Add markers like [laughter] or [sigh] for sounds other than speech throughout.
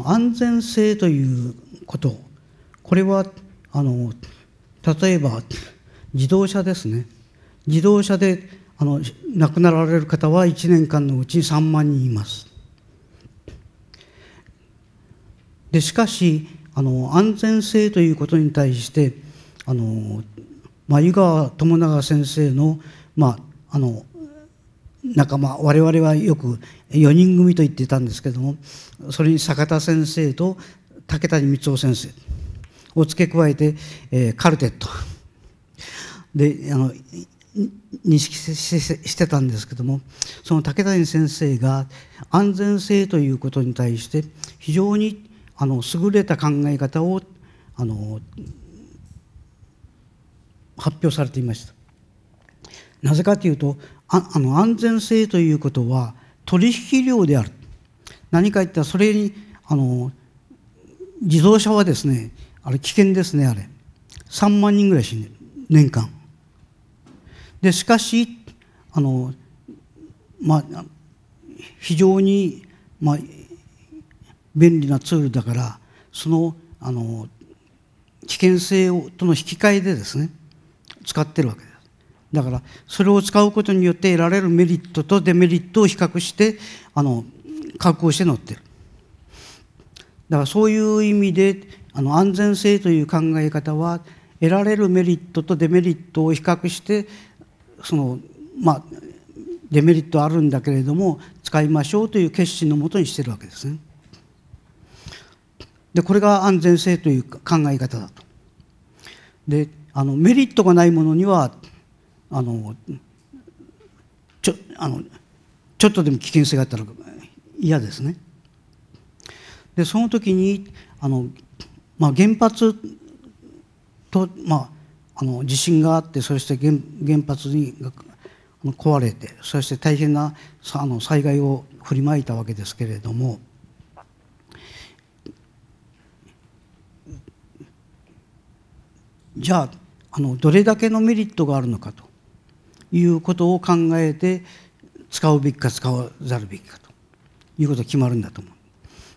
の安全性ということ、これはあの例えば自動車ですね。自動車であの亡くなられる方は1年間のうち3万人います。でしかしあの安全性ということに対してあの、まあ、湯川友永先生の,、まあ、あの仲間我々はよく4人組と言っていたんですけどもそれに坂田先生と竹谷光雄先生を付け加えて、えーカルテットであの認識してたんですけどもその竹谷先生が安全性ということに対して非常にあの優れた考え方をあの発表されていました。なぜかというとあの安全性ということは取引量である。何か言ったらそれにあの自動車はですねあれ危険ですねあれ。3万人ぐらい死んでる年間。でしかしあのまあ非常に、まあ、便利なツールだからそのあの危険性をとの引き換えでですね使ってるわけです。だからそれを使うことによって得られるメリットとデメリットを比較してあの確保して乗ってるだからそういう意味であの安全性という考え方は得られるメリットとデメリットを比較してそのまあデメリットあるんだけれども使いましょうという決心のもとにしてるわけですね。でこれが安全性という考え方だと。であのメリットがないものにはあのちょあのちょっとでも危険性があったら嫌ですね。でその時にあの、まあ、原発と、まあ、あの地震があってそして原原発に壊れてそして大変なあの災害を振りまいたわけですけれどもじゃああのどれだけのメリットがあるのかということを考えて使うべきか使わざるべきかということが決まるんだと思う。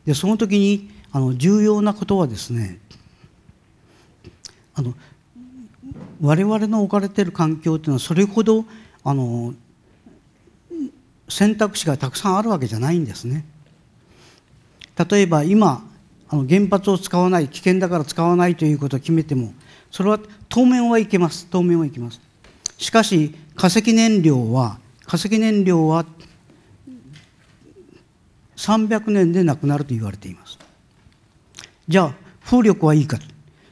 でその時にあの重要なことはですねあの我々の置かれている環境というのはそれほどあの選択肢がたくさんあるわけじゃないんですね。例えば今あの原発を使わない危険だから使わないということを決めてもそれは当面はいけます当面はいけますしかし化石燃料は化石燃料は300年でなくなると言われています。じゃあ風力はいいか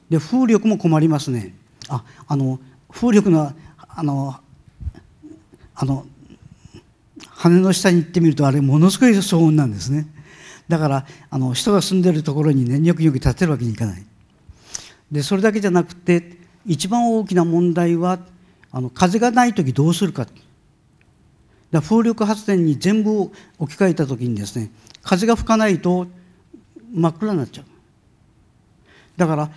で風力も困りますね。ああの風力のあのあの羽の下に行ってみるとあれものすごい騒音なんですね。だからあの人が住んでるところにねニョキニョキ立てるわけにいかない。でそれだけじゃなくて一番大きな問題はあの風がない時どうするか。だ風力発電に全部置き換えた時にですね風が吹かないと真っ暗になっちゃう。だから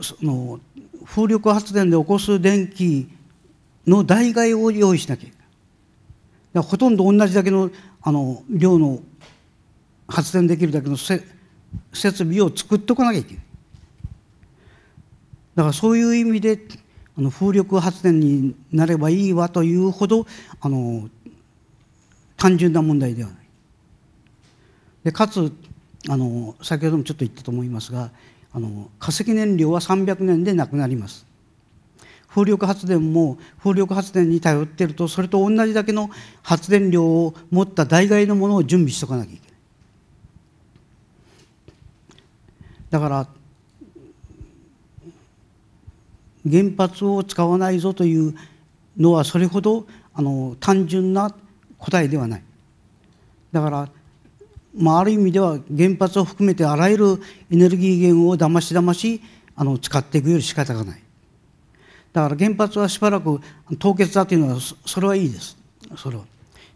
その風力発電で起こす電気の代替を用意しなきゃいけない。ほとんど同じだけのあの量の発電できるだけの設備を作っておかなきゃいけない。だからそういう意味であの風力発電になればいいわというほどあの単純な問題ではない。でかつあの先ほどもちょっと言ったと思いますがあの化石燃料は300年でなくなります。風力発電も風力発電に頼っているとそれと同じだけの発電量を持った代替のものを準備しておかなきゃいけない。だから原発を使わないぞというのはそれほどあの単純な答えではない。だからまあ、ある意味では原発を含めてあらゆるエネルギー源をだましだましあの使っていくより仕方がない。だから原発はしばらく凍結だというのはそれはいいです。それは。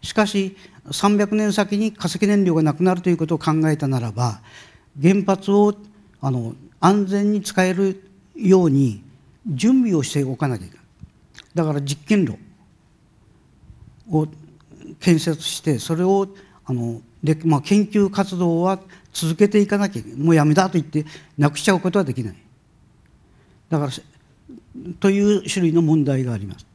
しかし300年先に化石燃料がなくなるということを考えたならば原発をあの安全に使えるように準備をしておかなきゃいけない。だから実験炉を建設してそれをあので、まあ、研究活動は続けていかなきゃもうやめだと言ってなくしちゃうことはできない。だからという種類の問題があります。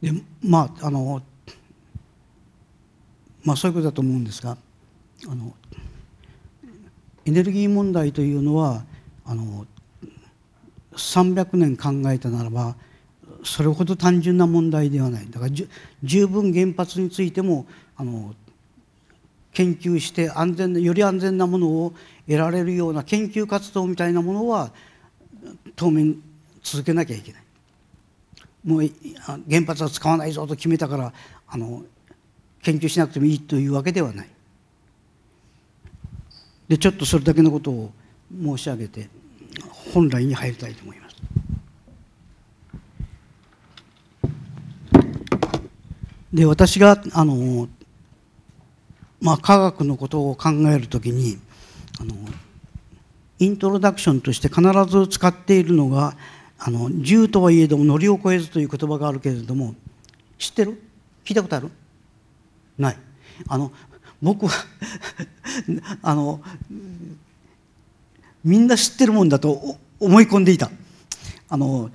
でまああのまあそういうことだと思うんですがあのエネルギー問題というのはあの300年考えたならばそれほど単純な問題ではないだから十分原発についてもあの研究して安全より安全なものを得られるような研究活動みたいなものは当面続けなきゃいけない。もう原発は使わないぞと決めたからあの研究しなくてもいいというわけではない。でちょっとそれだけのことを申し上げて本来に入りたいと思います。で私があの、まあ、科学のことを考えるときにあのイントロダクションとして必ず使っているのがあの銃とはいえども乗りを越えずという言葉があるけれども知ってる？聞いたことある？ない。あの僕は [laughs] あのみんな知ってるもんだと思い込んでいた。あの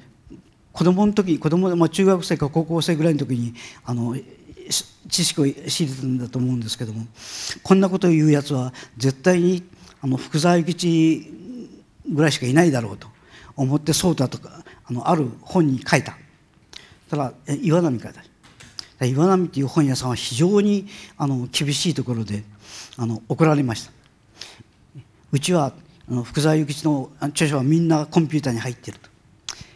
子供の時子供で、まあ、中学生か高校生ぐらいの時にあの知識を知りたんだと思うんですけどもこんなことを言うやつは絶対にあの福沢諭吉ぐらいしかいないだろうと思ってそうだとかあのある本に書いた。ただ岩波書いた。岩波っていう本屋さんは非常にあの厳しいところであの怒られました。うちは福沢諭吉の著書はみんなコンピューターに入っていると。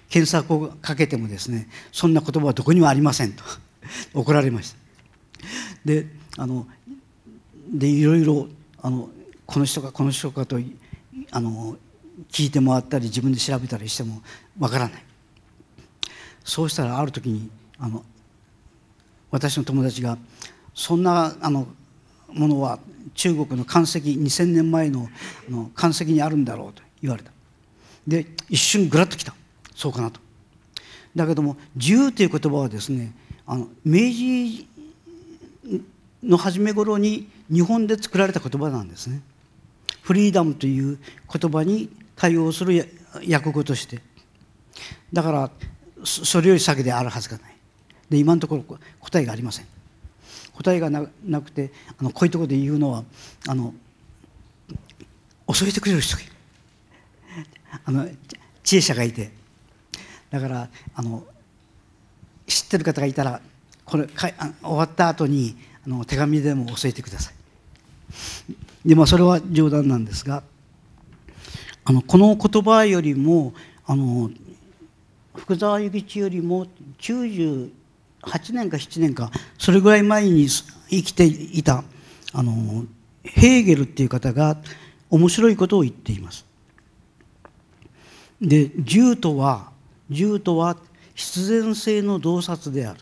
検索をかけてもですねそんな言葉はどこにもありませんと。[laughs] 怒られました。であのでいろいろあのこの人かこの人かとあの聞いてもらったり自分で調べたりしてもわからない。そうしたらある時にあの私の友達がそんなあのものは中国の漢石2000年前のの漢石にあるんだろうと言われた。で一瞬ぐらっときた。そうかなと。だけども自由という言葉はですねあの明治の初め頃に日本で作られた言葉なんですね。フリーダムという言葉に対応する訳語として。だからそれより先であるはずがない。で今のところ答えがありません。答えがなくてあのこういうところで言うのはあの教えてくれる人がいる。あの知恵者がいて。だからあの知ってる方がいたらこれかあ終わった後にあの手紙でも教えてください。でまあそれは冗談なんですがあのこの言葉よりもあの福沢諭吉よりも8年か7年かそれぐらい前に生きていたあのヘーゲルっていう方が面白いことを言っています。で銃とは銃とは必然性の洞察である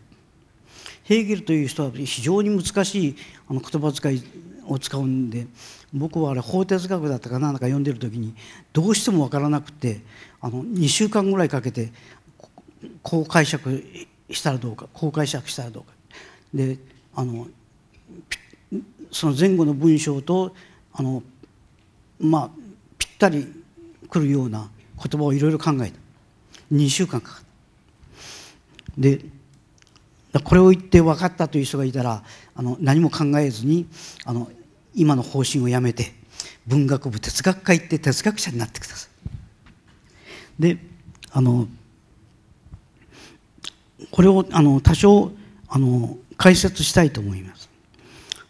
ヘーゲルという人は非常に難しいあの言葉遣いを使うんで僕はあれ法哲学だったかな何だか読んでる時にどうしても分からなくてあの2週間ぐらいかけてこう解釈したらどうかこう解釈したらどうか。であのその前後の文章とあのまあぴったりくるような言葉をいろいろ考えた。2週間かかった。でこれを言って分かったという人がいたらあの何も考えずにあの今の方針をやめて文学部哲学科行って哲学者になってください。であのこれをあの多少あの解説したいと思います。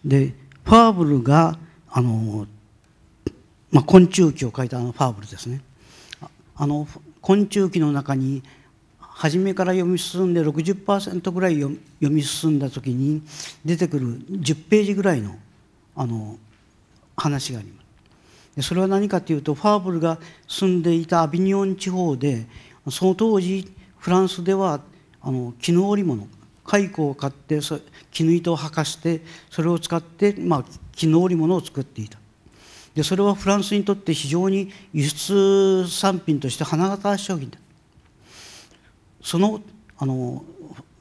でファーブルがあの、まあ、昆虫記を書いたあのファーブルですね。あの昆虫記の中に初めから読み進んで60%ぐらい読み進んだ時に出てくる10ページぐらいのあの話があります。それは何かというとファーブルが住んでいたアビニオン地方でその当時フランスではあの絹織物。蚕を買って絹糸を履かしてそれを使って、まあ、絹織物を作っていた。でそれはフランスにとって非常に輸出産品として花形商品だ。そのあの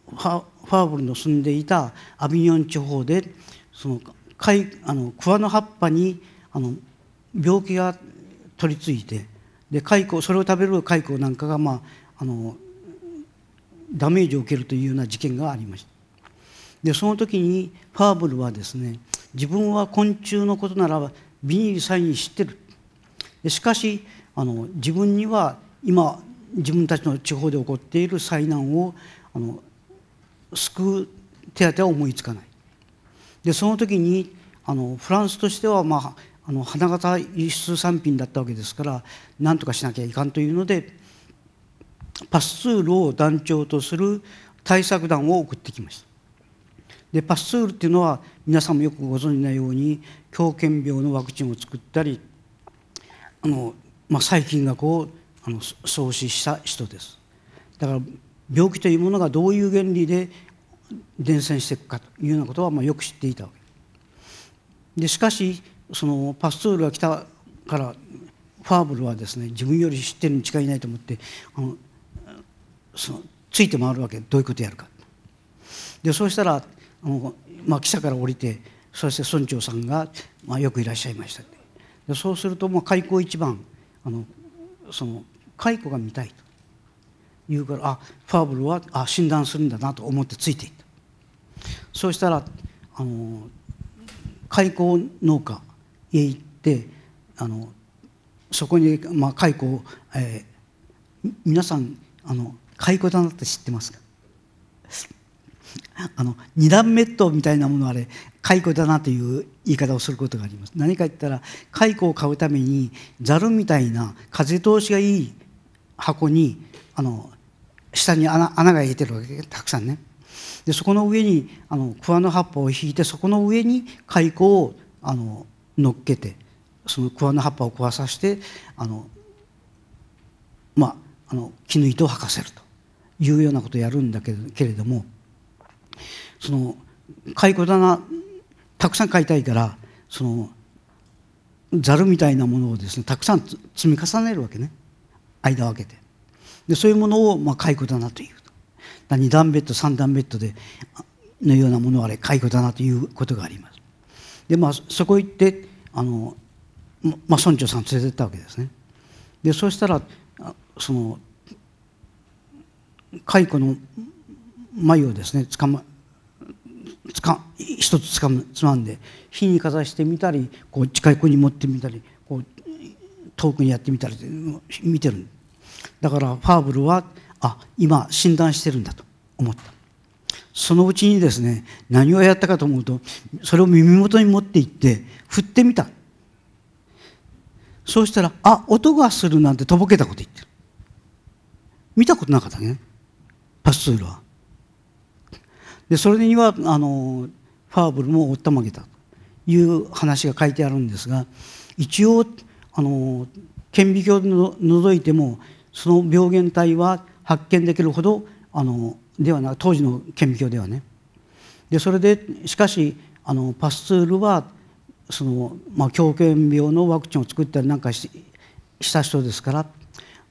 ファーブルの住んでいたアビニョン地方でそのあの桑の葉っぱにあの病気が取り付いてで蚕それを食べる蚕なんかが、まあ、あのダメージを受けるというような事件がありました。でその時にファーブルはですね自分は昆虫のことならばビニールサイン知ってる。しかしあの自分には今自分たちの地方で起こっている災難をあの救う手当は思いつかない。でその時にあのフランスとしては、まあ、あの花形輸出産品だったわけですから何とかしなきゃいかんというのでパスツールを団長とする対策団を送ってきました。でパスツールっていうのは皆さんもよくご存じのように狂犬病のワクチンを作ったりあの、まあ、細菌がこうあの創始した人です。だから病気というものがどういう原理で伝染していくかというようなことはまあよく知っていたわけ。でしかしそのパスツールが来たからファーブルはですね自分より知ってるに違いないと思ってあのそのついて回るわけどういうことやるか。でそうしたらあの、まあ、記者から降りてそして村長さんが、まあ、よくいらっしゃいましたでそうすると、まあ、開口一番あのその蚕が見たいと。言うからあファーブルはあ診断するんだなと思ってついていった。そうしたらあの蚕農家へ行ってあのそこに、まあ、蚕を、えー、皆さんあの蚕だなって知ってますか？あの二段メットみたいなものはあれ蚕だなという言い方をすることがあります。何か言ったら蚕を買うためにざるみたいな風通しがいい箱にあの下に穴穴が開いてるわけたくさんね。でそこの上にあの桑の葉っぱを引いてそこの上に蚕をあの乗っけてその桑の葉っぱを壊させてあのまああの絹糸を履かせると。いうようなことをやるんだけれどもその蚕棚たくさん買いたいからそのざるみたいなものをですねたくさん積み重ねるわけね。間を空けて。でそういうものをまあ蚕棚という。2段ベッド3段ベッドでのようなものはあれ蚕棚ということがあります。でまあそこ行ってあの、まあ、村長さん連れてったわけですね。でそうしたらその蚕の眉をですねつかまつか一つつかむつまんで火にかざしてみたりこう近い子に持ってみたりこう遠くにやってみたり見てる。だからファーブルはあ今診断してるんだと思った。そのうちにですね何をやったかと思うとそれを耳元に持っていって振ってみた。そうしたらあ音がするなんてとぼけたこと言ってる。見たことなかったね。パスツールはでそれにはあのファーブルもおったまげたという話が書いてあるんですが一応あの顕微鏡を除いてもその病原体は発見できるほどあのではな当時の顕微鏡ではね。でそれでしかしあのパスツールはその、まあ、狂犬病のワクチンを作ったりなんかした人ですから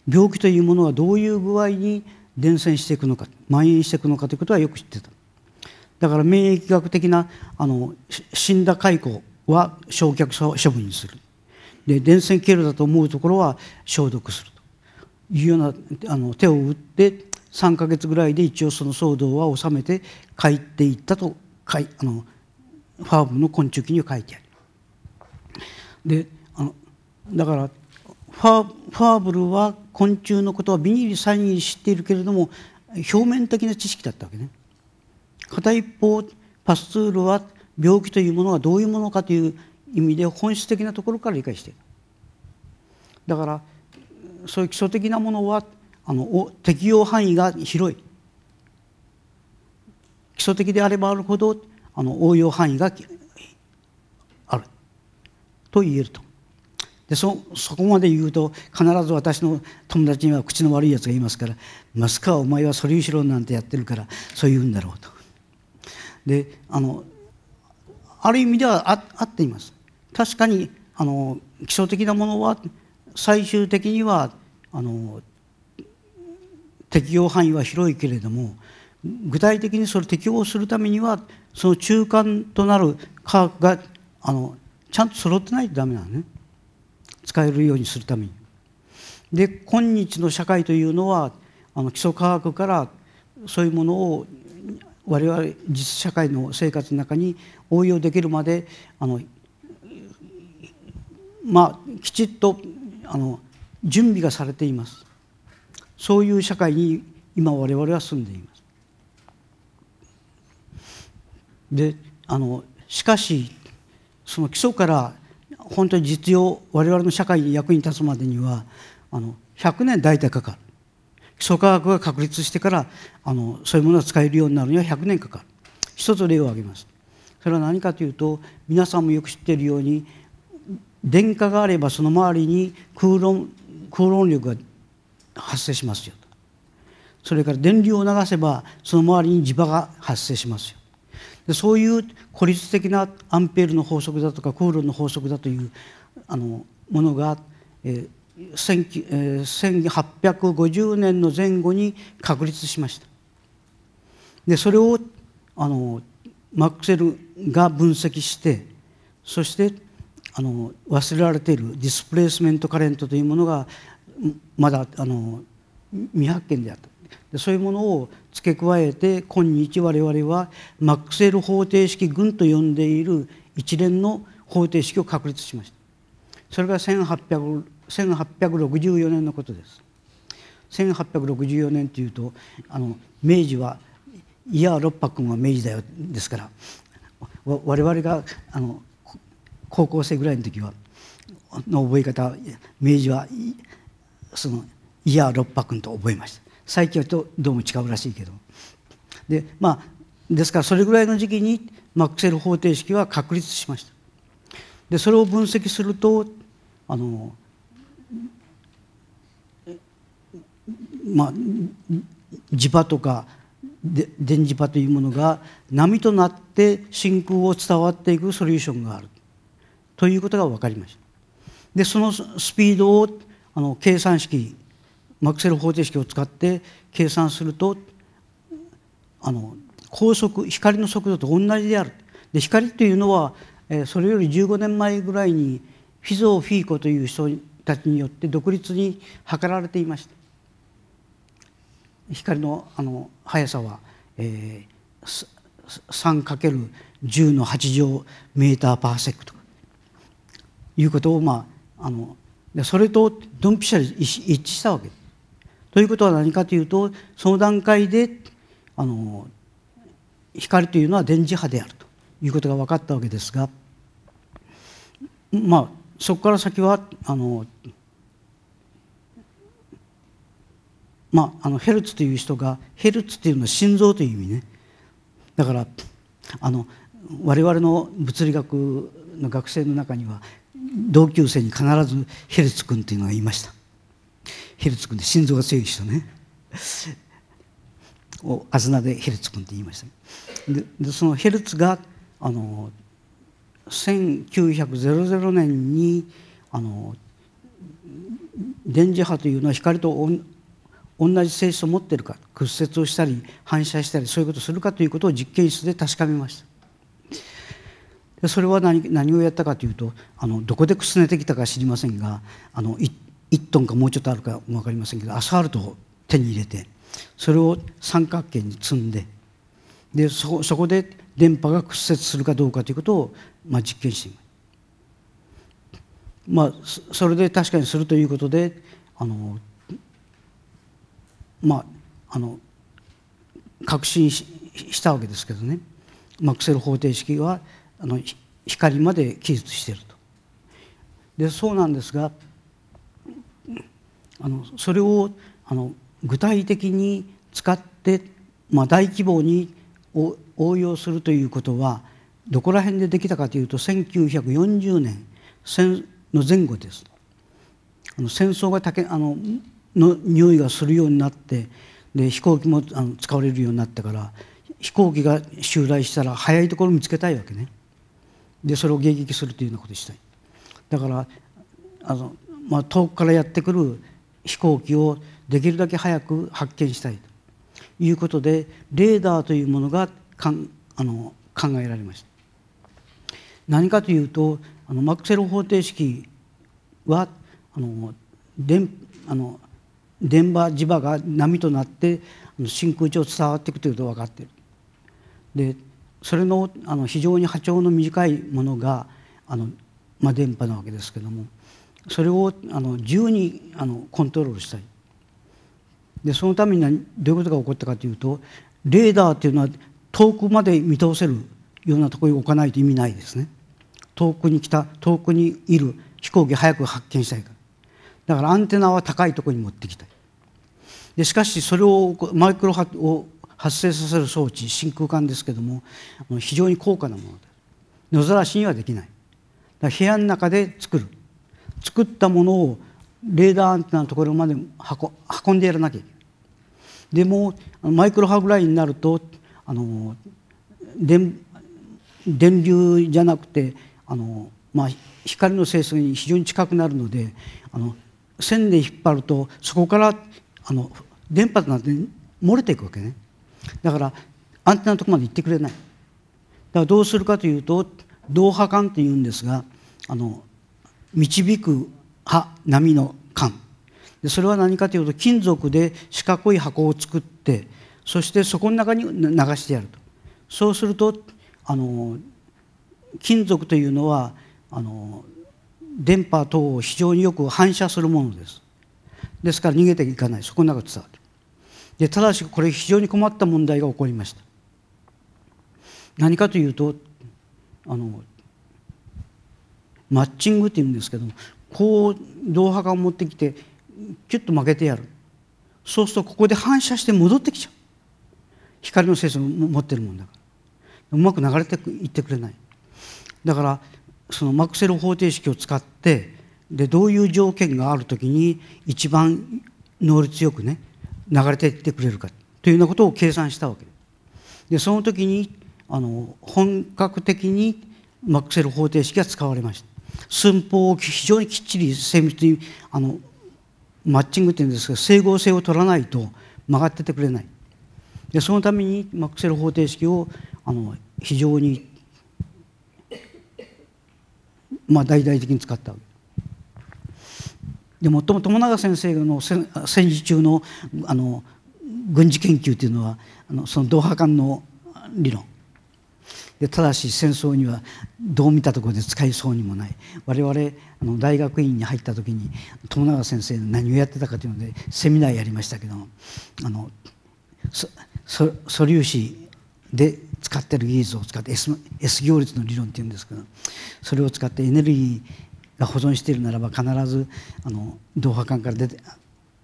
病気というものはどういう具合に伝染していくのか蔓延していくのかということはよく知ってた。だから免疫学的なあの死んだ蚕は焼却処分にする。で伝染経路だと思うところは消毒すると。いうようなあの手を打って3か月ぐらいで一応その騒動は収めて帰っていったとかいあのファーブの昆虫記には書いてある。であのだからファーブルは昆虫のことはビニールサイン知っているけれども表面的な知識だったわけね。片一方パスツールは病気というものがどういうものかという意味で本質的なところから理解している。だからそういう基礎的なものはあの適用範囲が広い。基礎的であればあるほどあの応用範囲がある。と言えると。でそそこまで言うと必ず私の友達には口の悪いやつがいますから「マスカお前はそれしろ」なんてやってるからそう言うんだろうと。であのある意味ではああっています。確かにあの基礎的なものは最終的にはあの適用範囲は広いけれども具体的にそれ適用するためにはその中間となる科学があのちゃんと揃ってないとダメなのね。使えるようにするために。で今日の社会というのはあの基礎科学からそういうものを我々実社会の生活の中に応用できるまであのまあきちっとあの準備がされていますそういう社会に今我々は住んでいますであのしかしその基礎から本当に実用我々の社会に役に立つまでにはあの100年大体かかる。基礎科学が確立してからあのそういうものが使えるようになるには100年かかる。一つ例を挙げます。それは何かというと皆さんもよく知っているように電荷があればその周りに空論空論力が発生しますよそれから電流を流せばその周りに磁場が発生しますよでそういう孤立的なアンペールの法則だとかコールの法則だというあのものが、えー、1850年の前後に確立しました。でそれをあのマクセルが分析してそしてあの忘れられているディスプレイスメントカレントというものがまだあの未発見であったそういうものを付け加えて今日我々はマックスウェル方程式群と呼んでいる一連の方程式を確立しました。それが1864年のことです。1864年というとあの明治はいや六白君は明治だよですから我々があの高校生ぐらいの時はの覚え方明治はそのいや六白君と覚えました。最近はとどうも違うらしいけど。でまあですからそれぐらいの時期にマクセル方程式は確立しました。でそれを分析するとあのまあ磁場とかで電磁波というものが波となって真空を伝わっていくソリューションがある。ということが分かりました。でそのスピードをあの計算式マクセル方程式を使って計算するとあの高速光の速度と同じであるで光というのは、えー、それより15年前ぐらいにフィゾー・フィーコという人たちによって独立に測られていました光のあの速さは、えー、3×10 の8乗メーターパーセックトいうことをまああのそれとドンピシャリ一致したわけです。ということは何かというとその段階であの光というのは電磁波であるということが分かったわけですがまあそこから先はあのまあ、あのヘルツという人がヘルツというのは心臓という意味ね。だからあの我々の物理学の学生の中には同級生に必ずヘルツ君というのがいました。ヘルツ君で心臓が強い人ね。をあずなでヘルツ君って言いました。ででそのヘルツがあの1900年にあの電磁波というのは光と同じ性質を持ってるか屈折をしたり反射したりそういうことをするかということを実験室で確かめました。でそれは何何をやったかというとあのどこでくすねてきたか知りませんがあの1トンかもうちょっとあるか分かりませんけどアスファルトを手に入れてそれを三角形に積んででそこそこで電波が屈折するかどうかということを、まあ、実験していますまあそれで確かにするということであのまああの確信したわけですけどねマクセル方程式はあの光まで記述していると。でそうなんですがあのそれをあの具体的に使って、まあ、大規模に応用するということはどこら辺でできたかというと1940年戦の前後です。あの戦争がたけあのの匂いがするようになってで飛行機もあの使われるようになってから飛行機が襲来したら早いところ見つけたいわけねでそれを迎撃するというようなことしたいだからあの、まあ、遠くからやってくる飛行機をできるだけ早く発見したいと。いうことでレーダーというものがかんあの考えられました。何かというとあのマクセル方程式はあの電あの電波磁場が波となって真空中を伝わっていくということが分かっている。でそれのあの非常に波長の短いものがあの、まあ、電波なわけですけども。それをあの自由にあのコントロールしたい。でそのためにはどういうことが起こったかというとレーダーというのは遠くまで見通せるようなところに置かないと意味ないですね。遠くに来た遠くにいる飛行機早く発見したいから。だからアンテナは高いところに持ってきたい。でしかしそれをマイクロ波を発生させる装置真空管ですけども非常に高価なもので野ざらしにはできない。だ部屋の中で作る。作ったものをレーダーアンテナのところまで運んでやらなきゃいけない。でもマイクロ波ぐらいになるとあの電電流じゃなくてあの、まあ、光の性質に非常に近くなるのであの線で引っ張るとそこからあの電波となって漏れていくわけね。だからアンテナのとこまで行ってくれない。だからどうするかというと導波管っていうんですがあの導く波波の管でそれは何かというと金属で四角い箱を作ってそしてそこの中に流してやると。そうするとあの金属というのはあの電波等を非常によく反射するものです。ですから逃げていかない。そこの中で伝わる。でただしこれ非常に困った問題が起こりました。何かというとあのマッチングっていうんですけどもこう銅波管を持ってきてキュッと曲げてやる。そうするとここで反射して戻ってきちゃう。光の性質を持ってるもんだから。うまく流れていってくれない。だからそのマクセル方程式を使ってでどういう条件がある時に一番能率よくね流れていってくれるかというようなことを計算したわけ。でその時にあの本格的にマクセル方程式が使われました。寸法を非常にきっちり精密にあのマッチングっていうんですが整合性を取らないと曲がっててくれない。でそのためにマクセル方程式をあの非常にまあ、大々的に使ったでもとも友永先生の戦時中のあの軍事研究というのはあのその同波間の理論。でただし戦争にはどう見たところで使いそうにもない。我々あの大学院に入った時に友永先生何をやってたかというのでセミナーやりましたけどあのそ素粒子で使ってる技術を使って S, S 行列の理論っていうんですけどそれを使ってエネルギーが保存しているならば必ずあの導波管から出て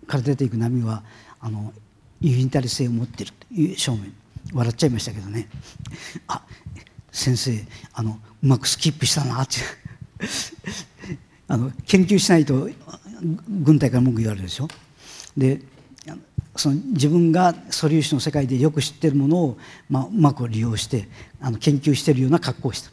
から出ていく波はあのユニタリ性を持っているという証明。笑っちゃいましたけどね。あ先生あのうまくスキップしたなって。あの研究しないと軍隊から文句言われるでしょ？でその自分が素粒子の世界でよく知ってるものを、まあ、うまく利用してあの研究してるような格好をした。